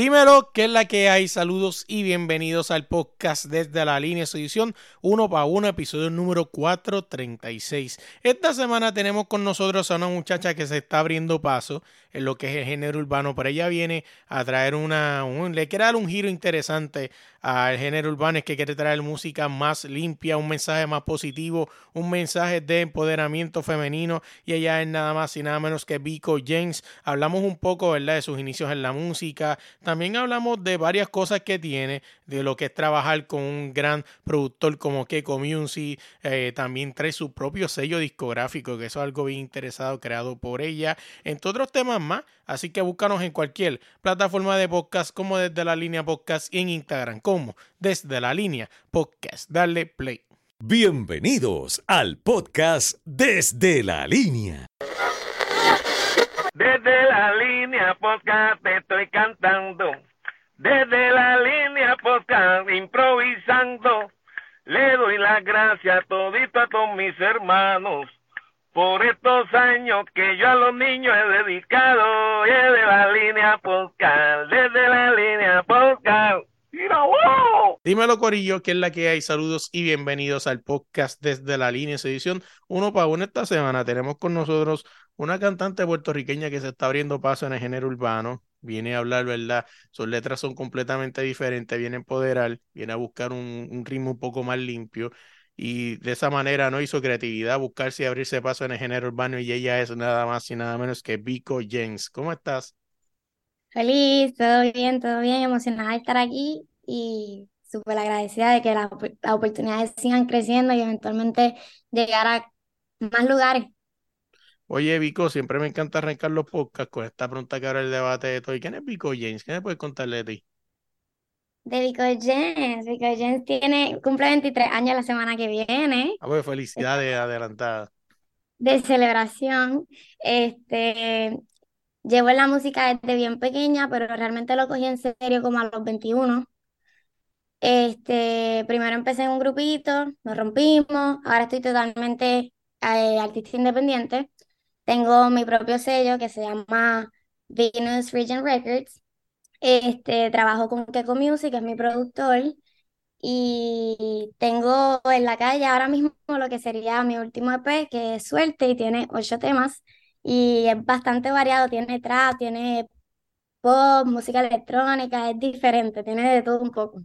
Dímelo, ¿qué es la que hay? Saludos y bienvenidos al podcast desde la línea, su edición 1 para 1, episodio número 436. Esta semana tenemos con nosotros a una muchacha que se está abriendo paso en lo que es el género urbano, pero ella viene a traer una, un, le quiere dar un giro interesante al género urbano, es que quiere traer música más limpia, un mensaje más positivo, un mensaje de empoderamiento femenino y ella es nada más y nada menos que Vico James. Hablamos un poco, ¿verdad?, de sus inicios en la música, también hablamos de varias cosas que tiene, de lo que es trabajar con un gran productor como Keiko Music, eh, también trae su propio sello discográfico, que eso es algo bien interesado, creado por ella, entre otros temas más, así que búscanos en cualquier plataforma de podcast como desde la línea podcast y en Instagram como desde la línea podcast. Dale play. Bienvenidos al podcast desde la línea. Desde la línea podcast te estoy cantando. Desde la línea podcast improvisando. Le doy las gracias todito a todos mis hermanos por estos años que yo a los niños he dedicado. Desde la línea podcast, desde la línea podcast. ¡Mira, wow! Dímelo, Corillo, que es la que hay. Saludos y bienvenidos al podcast desde la línea, su edición uno para uno esta semana. Tenemos con nosotros una cantante puertorriqueña que se está abriendo paso en el género urbano. Viene a hablar, ¿verdad? Sus letras son completamente diferentes, viene a empoderar, viene a buscar un, un ritmo un poco más limpio y de esa manera no hizo creatividad, buscarse y abrirse paso en el género urbano y ella es nada más y nada menos que Vico James. ¿Cómo estás? Feliz, todo bien, todo bien, emocionada de estar aquí y súper agradecida de que las, las oportunidades sigan creciendo y eventualmente llegar a más lugares. Oye, Vico, siempre me encanta arrancar los podcasts con esta pregunta que ahora el debate de todo. ¿Y quién es Vico James? ¿Qué me puedes contarle de ti? De Vico James, Vico James tiene, cumple 23 años la semana que viene, Ah, pues felicidades adelantadas. de celebración. Este, llevo en la música desde bien pequeña, pero realmente lo cogí en serio como a los 21. Este, primero empecé en un grupito, nos rompimos, ahora estoy totalmente eh, artista independiente. Tengo mi propio sello que se llama Venus Region Records. Este, trabajo con Keiko Music, que es mi productor, y tengo en la calle ahora mismo lo que sería mi último EP, que es Suerte, y tiene ocho temas, y es bastante variado, tiene trap, tiene pop, música electrónica, es diferente, tiene de todo un poco.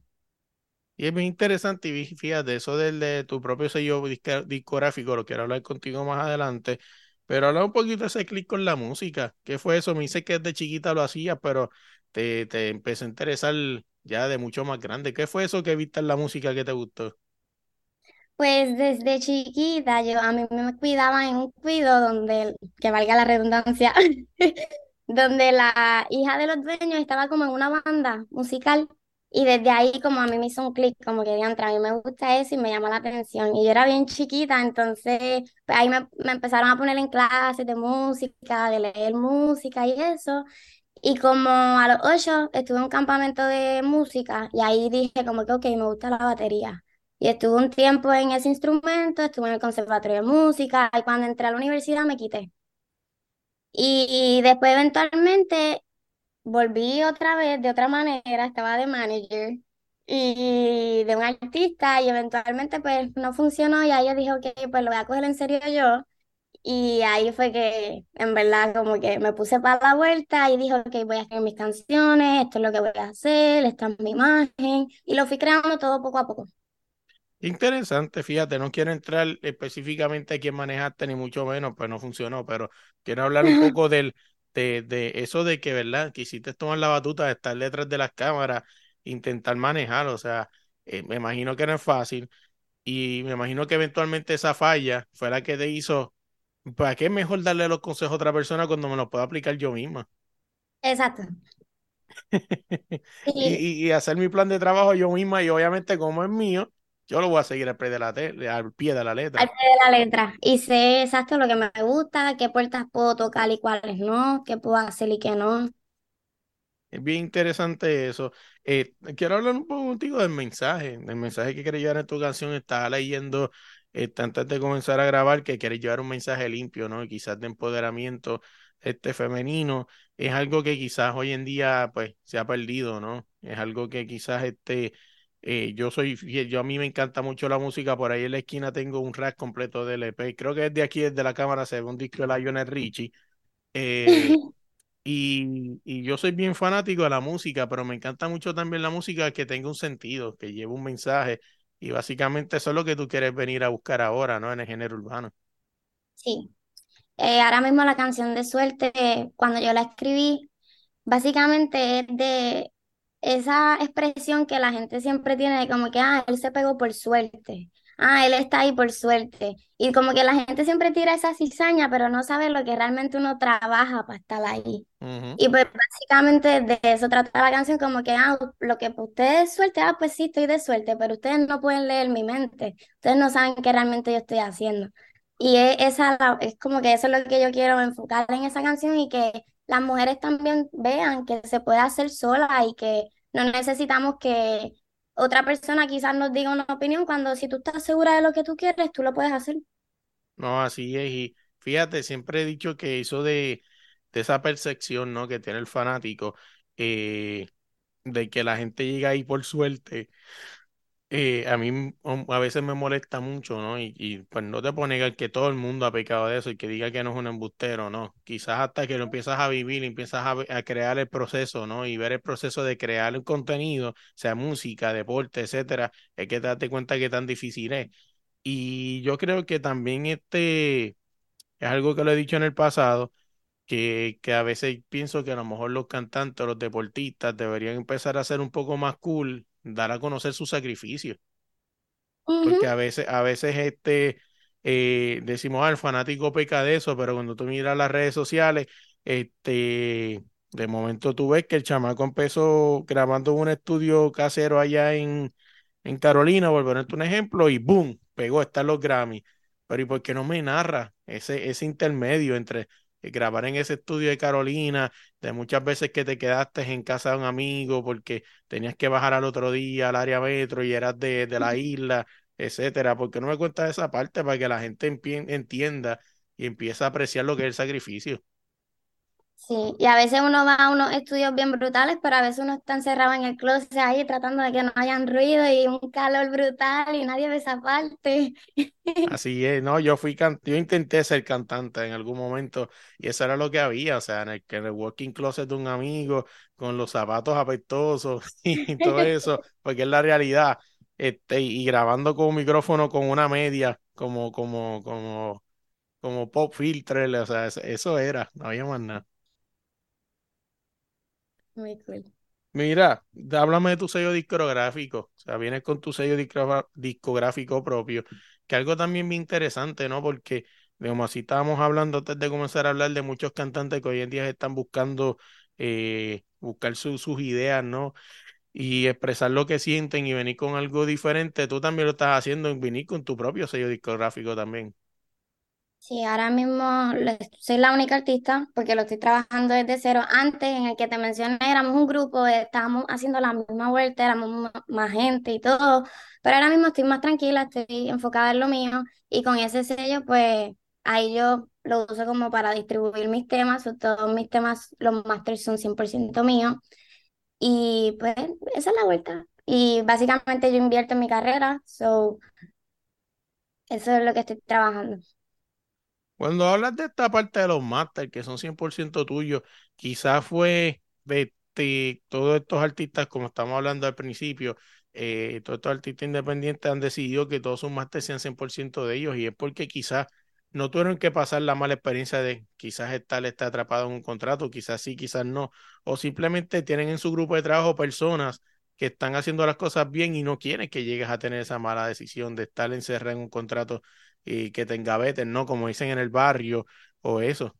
Y es muy interesante, y fíjate, eso del de tu propio sello discográfico, lo quiero hablar contigo más adelante, pero habla un poquito de ese clic con la música. ¿Qué fue eso? Me dice que desde chiquita lo hacías, pero te, te empezó a interesar ya de mucho más grande. ¿Qué fue eso que viste en la música que te gustó? Pues desde chiquita yo a mí me cuidaban en un cuido donde, que valga la redundancia, donde la hija de los dueños estaba como en una banda musical y desde ahí como a mí me hizo un clic, como que diantre, a mí me gusta eso y me llama la atención. Y yo era bien chiquita, entonces pues ahí me, me empezaron a poner en clases de música, de leer música y eso. Y como a los ocho estuve en un campamento de música y ahí dije como que ok, me gusta la batería. Y estuve un tiempo en ese instrumento, estuve en el conservatorio de música y cuando entré a la universidad me quité. Y, después eventualmente volví otra vez de otra manera, estaba de manager y de un artista y eventualmente pues no funcionó y ahí yo dije, ok, pues lo voy a coger en serio yo. Y ahí fue que en verdad como que me puse para la vuelta y dije, ok, voy a escribir mis canciones, esto es lo que voy a hacer, esta es mi imagen y lo fui creando todo poco a poco. Interesante, fíjate, no quiero entrar específicamente a quién manejaste, ni mucho menos, pues no funcionó, pero quiero hablar un poco del, de, de eso de que, ¿verdad? Quisiste tomar la batuta de estar detrás de las cámaras, intentar manejar, o sea, eh, me imagino que no es fácil y me imagino que eventualmente esa falla fue la que te hizo, ¿para qué es mejor darle los consejos a otra persona cuando me los puedo aplicar yo misma? Exacto. Y y, y hacer mi plan de trabajo yo misma y obviamente como es mío, yo lo voy a seguir al pie de la, al pie de la al letra. pie de la letra. Y sé exacto lo que me gusta, qué puertas puedo tocar y cuáles no, qué puedo hacer y qué no. Es bien interesante eso. Eh, quiero hablar un poco contigo del mensaje, del mensaje que quieres llevar en tu canción. Estaba leyendo eh, antes de comenzar a grabar que quieres llevar un mensaje limpio, ¿no? Y quizás de empoderamiento este femenino. es algo que quizás hoy en día pues se ha perdido, ¿no? Es algo que quizás este, eh, yo soy yo a mí me encanta mucho la música, por ahí en la esquina tengo un rack completo de LP, creo que es de aquí, desde la cámara, se ve un disco de Lionel Richie. Eh, y, y, yo soy bien fanático de la música, pero me encanta mucho también la música que tenga un sentido, que lleve un mensaje. Y básicamente eso es lo que tú quieres venir a buscar ahora, ¿no? En el género urbano. Sí. Eh, ahora mismo la canción de Suerte, cuando yo la escribí, básicamente es de esa expresión que la gente siempre tiene de como que, ah, él se pegó por suerte ah, él está ahí por suerte. Y como que la gente siempre tira esa cizaña, pero no sabe lo que realmente uno trabaja para estar ahí. Y pues básicamente de eso trata la canción, como que, ah, lo que ustedes suerte, ah, pues sí, estoy de suerte, pero ustedes no pueden leer mi mente. Ustedes no saben qué realmente yo estoy haciendo. Y es, esa, es como que eso es lo que yo quiero enfocar en esa canción y que las mujeres también vean que se puede hacer sola y que no necesitamos que otra persona quizás nos diga una opinión cuando si tú estás segura de lo que tú quieres, tú lo puedes hacer. No, así es. Y fíjate, siempre he dicho que eso de, de esa percepción, ¿no? Que tiene el fanático, eh, de que la gente llega ahí por suerte, eh, a mí a veces me molesta mucho, ¿no? Y, y, pues no te puedo negar que todo el mundo ha pecado de eso y que diga que no es un embustero, ¿no? Quizás hasta que lo empiezas a vivir y empiezas a, a crear el proceso, ¿no? Y ver el proceso de crear un contenido, sea música, deporte, etcétera, es que te das cuenta que tan difícil es. Y yo creo que también este es algo que lo he dicho en el pasado, que, que a veces pienso que a lo mejor los cantantes, los deportistas deberían empezar a ser un poco más cool dar a conocer su sacrificio. Porque a veces, a veces este, eh, decimos, ah, fanático peca de eso, pero cuando tú miras las redes sociales, este, de momento tú ves que el chamaco empezó grabando un estudio casero allá en, en Carolina, por ponerte un ejemplo, y boom, pegó, están los Grammy. Pero ¿y por qué no me narra ese, ese intermedio entre grabar en ese estudio de Carolina, de muchas veces que te quedaste en casa de un amigo porque tenías que bajar al otro día al área metro y eras de, de la isla, etcétera. porque no me cuentas esa parte para que la gente entienda y empiece a apreciar lo que es el sacrificio? Sí, y a veces uno va a unos estudios bien brutales, pero a veces uno está encerrado en el closet ahí tratando de que no hayan ruido y un calor brutal y nadie ve esa parte. Así es, no, yo fui can yo intenté ser cantante en algún momento y eso era lo que había, o sea, en el, en el walking closet de un amigo con los zapatos apestosos y todo eso, porque es la realidad. Este, y grabando con un micrófono con una media, como, como, como, como pop filter, o sea, eso era, no había más nada. Muy cool. Mira, háblame de tu sello discográfico. O sea, vienes con tu sello discográfico propio, que algo también muy interesante, ¿no? Porque, como así estábamos hablando antes de comenzar a hablar de muchos cantantes que hoy en día están buscando eh, buscar sus ideas, ¿no? Y expresar lo que sienten y venir con algo diferente. Tú también lo estás haciendo en venir con tu propio sello discográfico también. Sí, ahora mismo soy la única artista porque lo estoy trabajando desde cero. Antes, en el que te mencioné, éramos un grupo, estábamos haciendo la misma vuelta, éramos más gente y todo, pero ahora mismo estoy más tranquila, estoy enfocada en lo mío y con ese sello, pues ahí yo lo uso como para distribuir mis temas, todos mis temas, los masters son 100% míos y pues esa es la vuelta. Y básicamente yo invierto en mi carrera, so eso es lo que estoy trabajando. Cuando hablas de esta parte de los masters que son 100% tuyos, quizás fue de, todos estos artistas, como estamos hablando al principio, eh, todos estos artistas independientes han decidido que todos sus masters sean 100% de ellos y es porque quizás no tuvieron que pasar la mala experiencia de quizás estar está atrapado en un contrato, quizás sí, quizás no, o simplemente tienen en su grupo de trabajo personas que están haciendo las cosas bien y no quieren que llegues a tener esa mala decisión de estar encerrado en un contrato y que te engaveten, ¿no? Como dicen en el barrio o eso.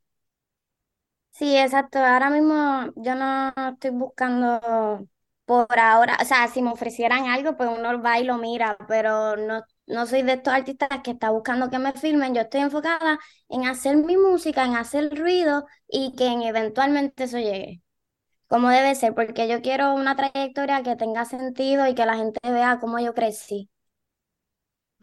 Sí, exacto. Ahora mismo yo no estoy buscando por ahora, o sea, si me ofrecieran algo, pues uno va y lo mira, pero no, no soy de estos artistas que está buscando que me filmen, yo estoy enfocada en hacer mi música, en hacer ruido y que eventualmente eso llegue, como debe ser, porque yo quiero una trayectoria que tenga sentido y que la gente vea cómo yo crecí.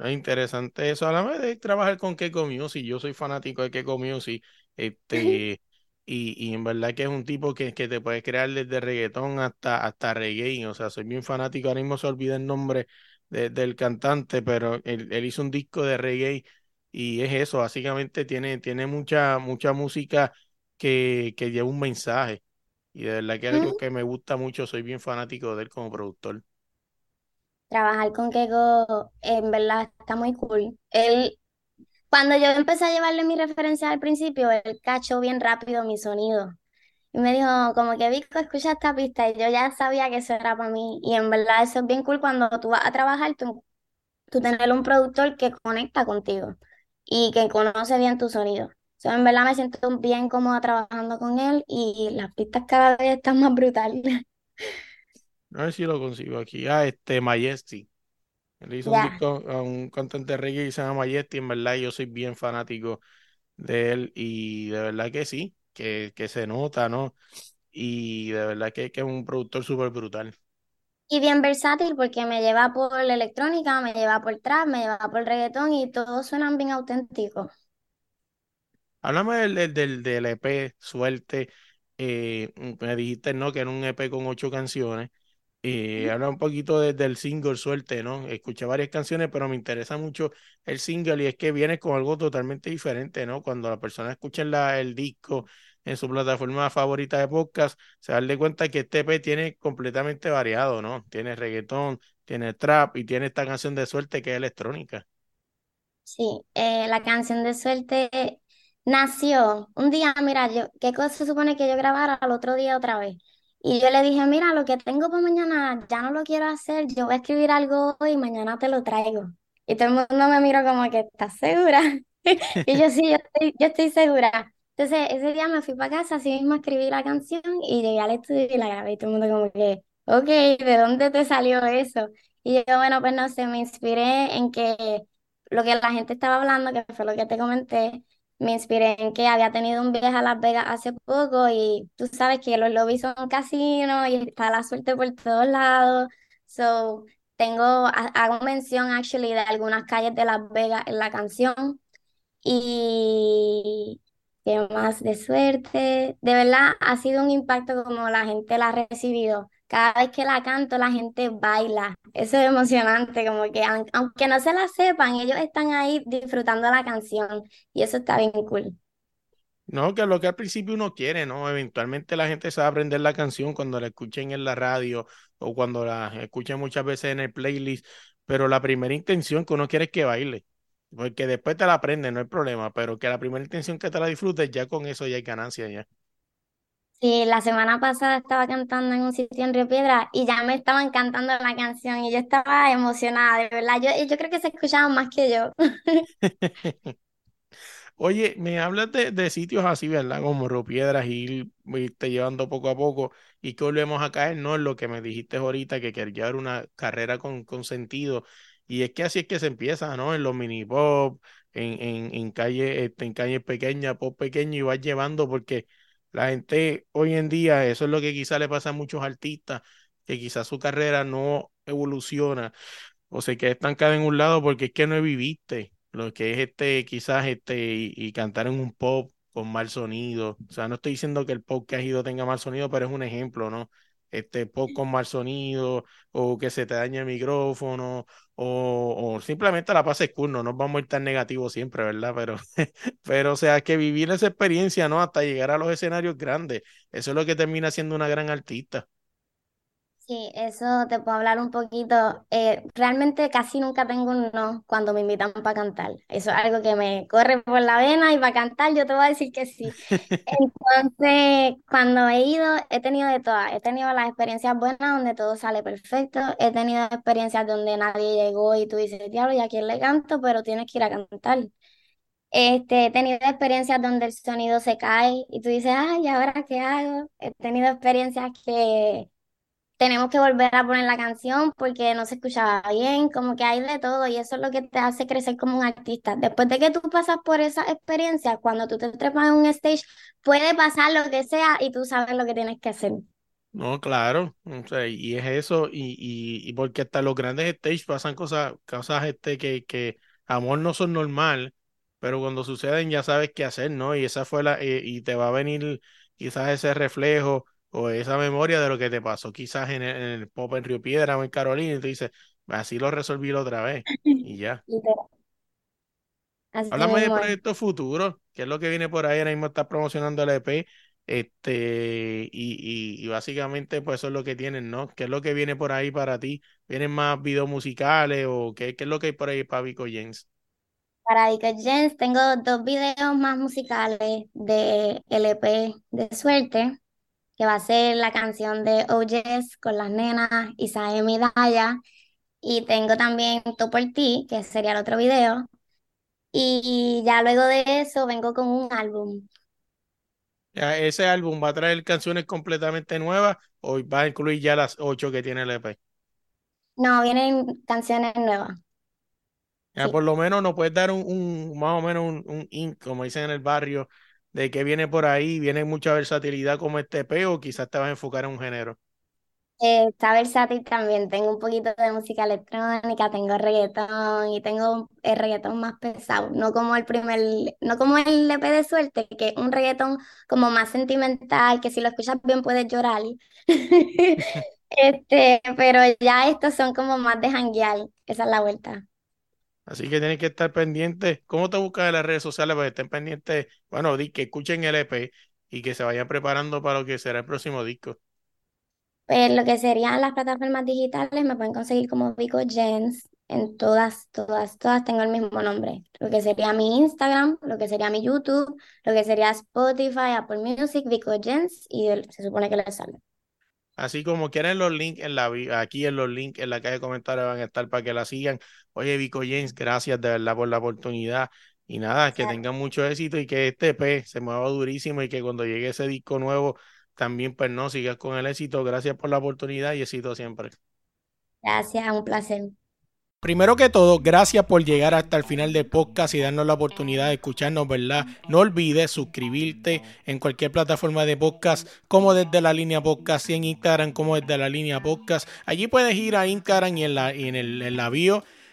Es interesante eso. A la vez de trabajar con Keiko Music, yo soy fanático de Keiko Music. Este, Y, y en verdad que es un tipo que, que te puede crear desde reggaetón hasta, hasta reggae. O sea, soy bien fanático. Ahora mismo se olvida el nombre de- del cantante, pero él, él hizo un disco de reggae y es eso. Básicamente tiene, tiene mucha, mucha música que, que lleva un mensaje. Y de verdad que es algo que me gusta mucho. Soy bien fanático de él como productor. Trabajar con Keiko en verdad está muy cool. Él, cuando yo empecé a llevarle mi referencia al principio, él cachó bien rápido mi sonido. Y me dijo, como que Vico, escucha esta pista. Y yo ya sabía que eso era para mí. Y en verdad eso es bien cool cuando tú vas a trabajar, tú, tú tener un productor que conecta contigo y que conoce bien tu sonido. So, en verdad me siento bien cómoda trabajando con él y las pistas cada vez están más brutales. A ver si lo consigo aquí. Ah, este Majesty. Él hizo un disco a un cantante de reggae que se llama Majesty. En verdad, yo soy bien fanático de él y de verdad que sí, que, que se nota, ¿no? Y de verdad que, que es un productor súper brutal. Y bien versátil porque me lleva por la electrónica, me lleva por trap, me lleva por reggaetón y todos suenan bien auténticos. Háblame del, del, del, del EP Suerte. eh, me dijiste, ¿no? Que era un EP con ocho canciones. Eh, habla un poquito de- del single Suerte, ¿no? Escuché varias canciones, pero me interesa mucho el single y es que viene con algo totalmente diferente, ¿no? Cuando la persona escucha la, el disco en su plataforma favorita de podcast, se da de cuenta que este EP tiene completamente variado, ¿no? Tiene reggaetón, tiene trap y tiene esta canción de Suerte que es electrónica. Sí, eh, la canción de suerte nació un día, mira, yo, ¿qué cosa se supone que yo grabara al otro día otra vez? Y yo le dije, mira, lo que tengo para mañana ya no lo quiero hacer, yo voy a escribir algo hoy y mañana te lo traigo. Y todo el mundo me miró como que, ¿estás segura? Y yo sí, yo estoy, yo estoy segura. Entonces, ese día me fui para casa, así mismo escribí la canción y llegué al estudio y la grabé y todo el mundo como que, ok, ¿de dónde te salió eso? Y yo, bueno, pues no sé, me inspiré en que lo que la gente estaba hablando, que fue lo que te comenté, me inspiré en que había tenido un viaje a Las Vegas hace poco y tú sabes que los lobbies son casinos y está la suerte por todos lados. So, tengo, ha- hago mención actually de algunas calles de Las Vegas en la canción. Y qué más de suerte. De verdad ha sido un impacto como la gente la ha recibido. Cada vez que la canto, la gente baila. Eso es emocionante, como que aun- aunque no se la sepan, ellos están ahí disfrutando la canción y eso está bien cool. No, que lo que al principio uno quiere, ¿no? Eventualmente la gente a aprender la canción cuando la escuchen en la radio o cuando la escuchen muchas veces en el playlist, pero la primera intención que uno quiere es que baile, porque después te la aprende, no hay problema, pero que la primera intención que te la disfrutes, ya con eso ya hay ganancia ya. Sí, la semana pasada estaba cantando en un sitio en Río Piedra y ya me estaban cantando la canción y yo estaba emocionada, de verdad. Yo, yo creo que se escuchaban más que yo. Oye, me hablas de, de sitios así, ¿verdad? Como Río Piedras, y irte llevando poco a poco y que volvemos a caer, ¿no? En lo que me dijiste ahorita, que querías llevar una carrera con, con sentido. Y es que así es que se empieza, ¿no? En los mini pop, en, en, en calle, este, en calles pequeñas, pop pequeño, y vas llevando porque la gente hoy en día, eso es lo que quizá le pasa a muchos artistas, que quizás su carrera no evoluciona o se queda estancada en un lado porque es que no viviste lo que es este, quizás este, y, y cantar en un pop con mal sonido. O sea, no estoy diciendo que el pop que has ido tenga mal sonido, pero es un ejemplo, ¿no? Este pop con mal sonido, o que se te dañe el micrófono, o, o simplemente la pases cool, no nos vamos a ir tan negativos siempre, ¿verdad? Pero, pero, o sea, que vivir esa experiencia, ¿no? Hasta llegar a los escenarios grandes, eso es lo que termina siendo una gran artista. Sí, eso te puedo hablar un poquito. Eh, realmente casi nunca tengo un no cuando me invitan para cantar. Eso es algo que me corre por la vena y para cantar yo te voy a decir que sí. Entonces, cuando he ido, he tenido de todas. He tenido las experiencias buenas donde todo sale perfecto. He tenido experiencias donde nadie llegó y tú dices, diablo, ¿y a quién le canto? Pero tienes que ir a cantar. Este, he tenido experiencias donde el sonido se cae y tú dices, ay, ¿y ahora qué hago? He tenido experiencias que tenemos que volver a poner la canción porque no se escuchaba bien, como que hay de todo y eso es lo que te hace crecer como un artista. Después de que tú pasas por esa experiencia, cuando tú te trepas en un stage, puede pasar lo que sea y tú sabes lo que tienes que hacer. No, claro, o sea, y es eso, y, y, y porque hasta los grandes stage pasan cosas, cosas este que, que amor no son normal, pero cuando suceden ya sabes qué hacer, ¿no? Y esa fue la, eh, y te va a venir quizás ese reflejo o esa memoria de lo que te pasó quizás en el, Pop en Río Piedra o en Carolina y tú dices, así lo resolví la otra vez y ya. Hablamos de proyectos futuros, que es lo que viene por ahí, ahora mismo estás promocionando el EP, este, y, y, básicamente pues eso es lo que tienen, ¿no? ¿Qué es lo que viene por ahí para ti? ¿Vienen más videos musicales o qué, qué es lo que hay por ahí para Vico Jens? Para Vico Jens tengo dos videos más musicales de LP de suerte, que va a ser la canción de OJS con las nenas, Isae Midaya, y tengo también Tú por ti, que sería el otro video, y ya luego de eso vengo con un álbum. ¿Ese álbum va a traer canciones completamente nuevas o va a incluir ya las ocho que tiene el EP? No, vienen canciones nuevas. Ya por lo menos nos puedes dar un, más o menos un, un como dicen en el barrio, de que viene por ahí, viene mucha versatilidad como este EP o quizás te vas a enfocar en un género. Eh, está versátil también, tengo un poquito de música electrónica, tengo reggaetón y tengo el reggaetón más pesado, no como el primer, no como el EP de suerte, que es un reggaetón como más sentimental, que si lo escuchas bien puedes llorar. Este, pero ya estos son como más de janguear, esa es la vuelta. Así que tienes que estar pendiente. ¿Cómo te buscas en las redes sociales para que estén pendientes? Bueno, que escuchen el EP y que se vayan preparando para lo que será el próximo disco. Pues lo que serían las plataformas digitales me pueden conseguir como Vico Jens. En todas, todas, todas tengo el mismo nombre. Lo que sería mi Instagram, lo que sería mi YouTube, lo que sería Spotify, Apple Music, Vico Jens y se supone que les sale. Así como quieren los links en la aquí en los links en la caja de comentarios van a estar para que la sigan. Oye, Vico James, gracias de verdad por la oportunidad. Y nada, que tengan mucho éxito y que este P se mueva durísimo y que cuando llegue ese disco nuevo también pues no sigas con el éxito. Gracias por la oportunidad y éxito siempre. Gracias, un placer. Primero que todo, gracias por llegar hasta el final del podcast y darnos la oportunidad de escucharnos, ¿verdad? No olvides suscribirte en cualquier plataforma de podcast, como desde la línea podcast y en Instagram, como desde la línea podcast. Allí puedes ir a Instagram y en la, en el, en la bio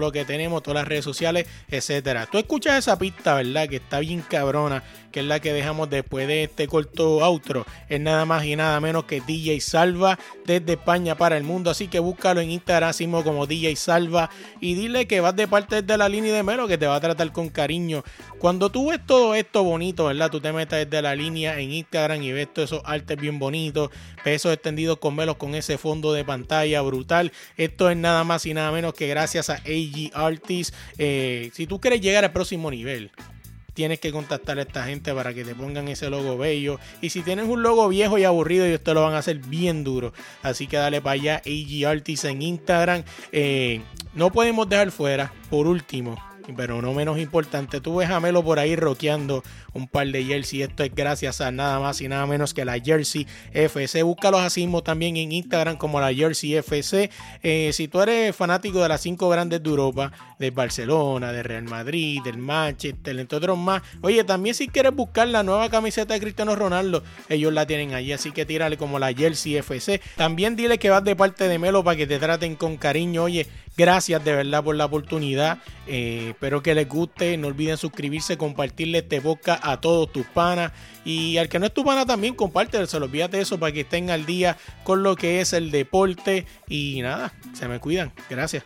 lo que tenemos, todas las redes sociales, etcétera. Tú escuchas esa pista, ¿verdad? Que está bien cabrona, que es la que dejamos después de este corto outro. Es nada más y nada menos que DJ Salva desde España para el mundo. Así que búscalo en Instagram como DJ Salva y dile que vas de parte de la línea de Melo que te va a tratar con cariño. Cuando tú ves todo esto bonito, ¿verdad? Tú te metes desde la línea en Instagram y ves todos esos artes bien bonitos, pesos extendidos con velos con ese fondo de pantalla brutal. Esto es nada más y nada menos que gracias a AG Artists. Eh, si tú quieres llegar al próximo nivel, tienes que contactar a esta gente para que te pongan ese logo bello. Y si tienes un logo viejo y aburrido, ellos te lo van a hacer bien duro. Así que dale para allá, AG Artists en Instagram. Eh, no podemos dejar fuera, por último, pero no menos importante, tú ves a Melo por ahí roqueando un par de jersey. Esto es gracias a nada más y nada menos que la Jersey FC. Búscalos así mismo también en Instagram como la Jersey FC. Eh, si tú eres fanático de las cinco grandes de Europa, de Barcelona, de Real Madrid, del Manchester, entre otros más. Oye, también si quieres buscar la nueva camiseta de Cristiano Ronaldo, ellos la tienen allí. Así que tírale como la Jersey FC. También dile que vas de parte de Melo para que te traten con cariño. Oye, gracias de verdad por la oportunidad. Eh, espero que les guste. No olviden suscribirse, compartirle este podcast a todos tus panas. Y al que no es tu pana también, comparte, se lo olvídate eso para que estén al día con lo que es el deporte. Y nada, se me cuidan. Gracias.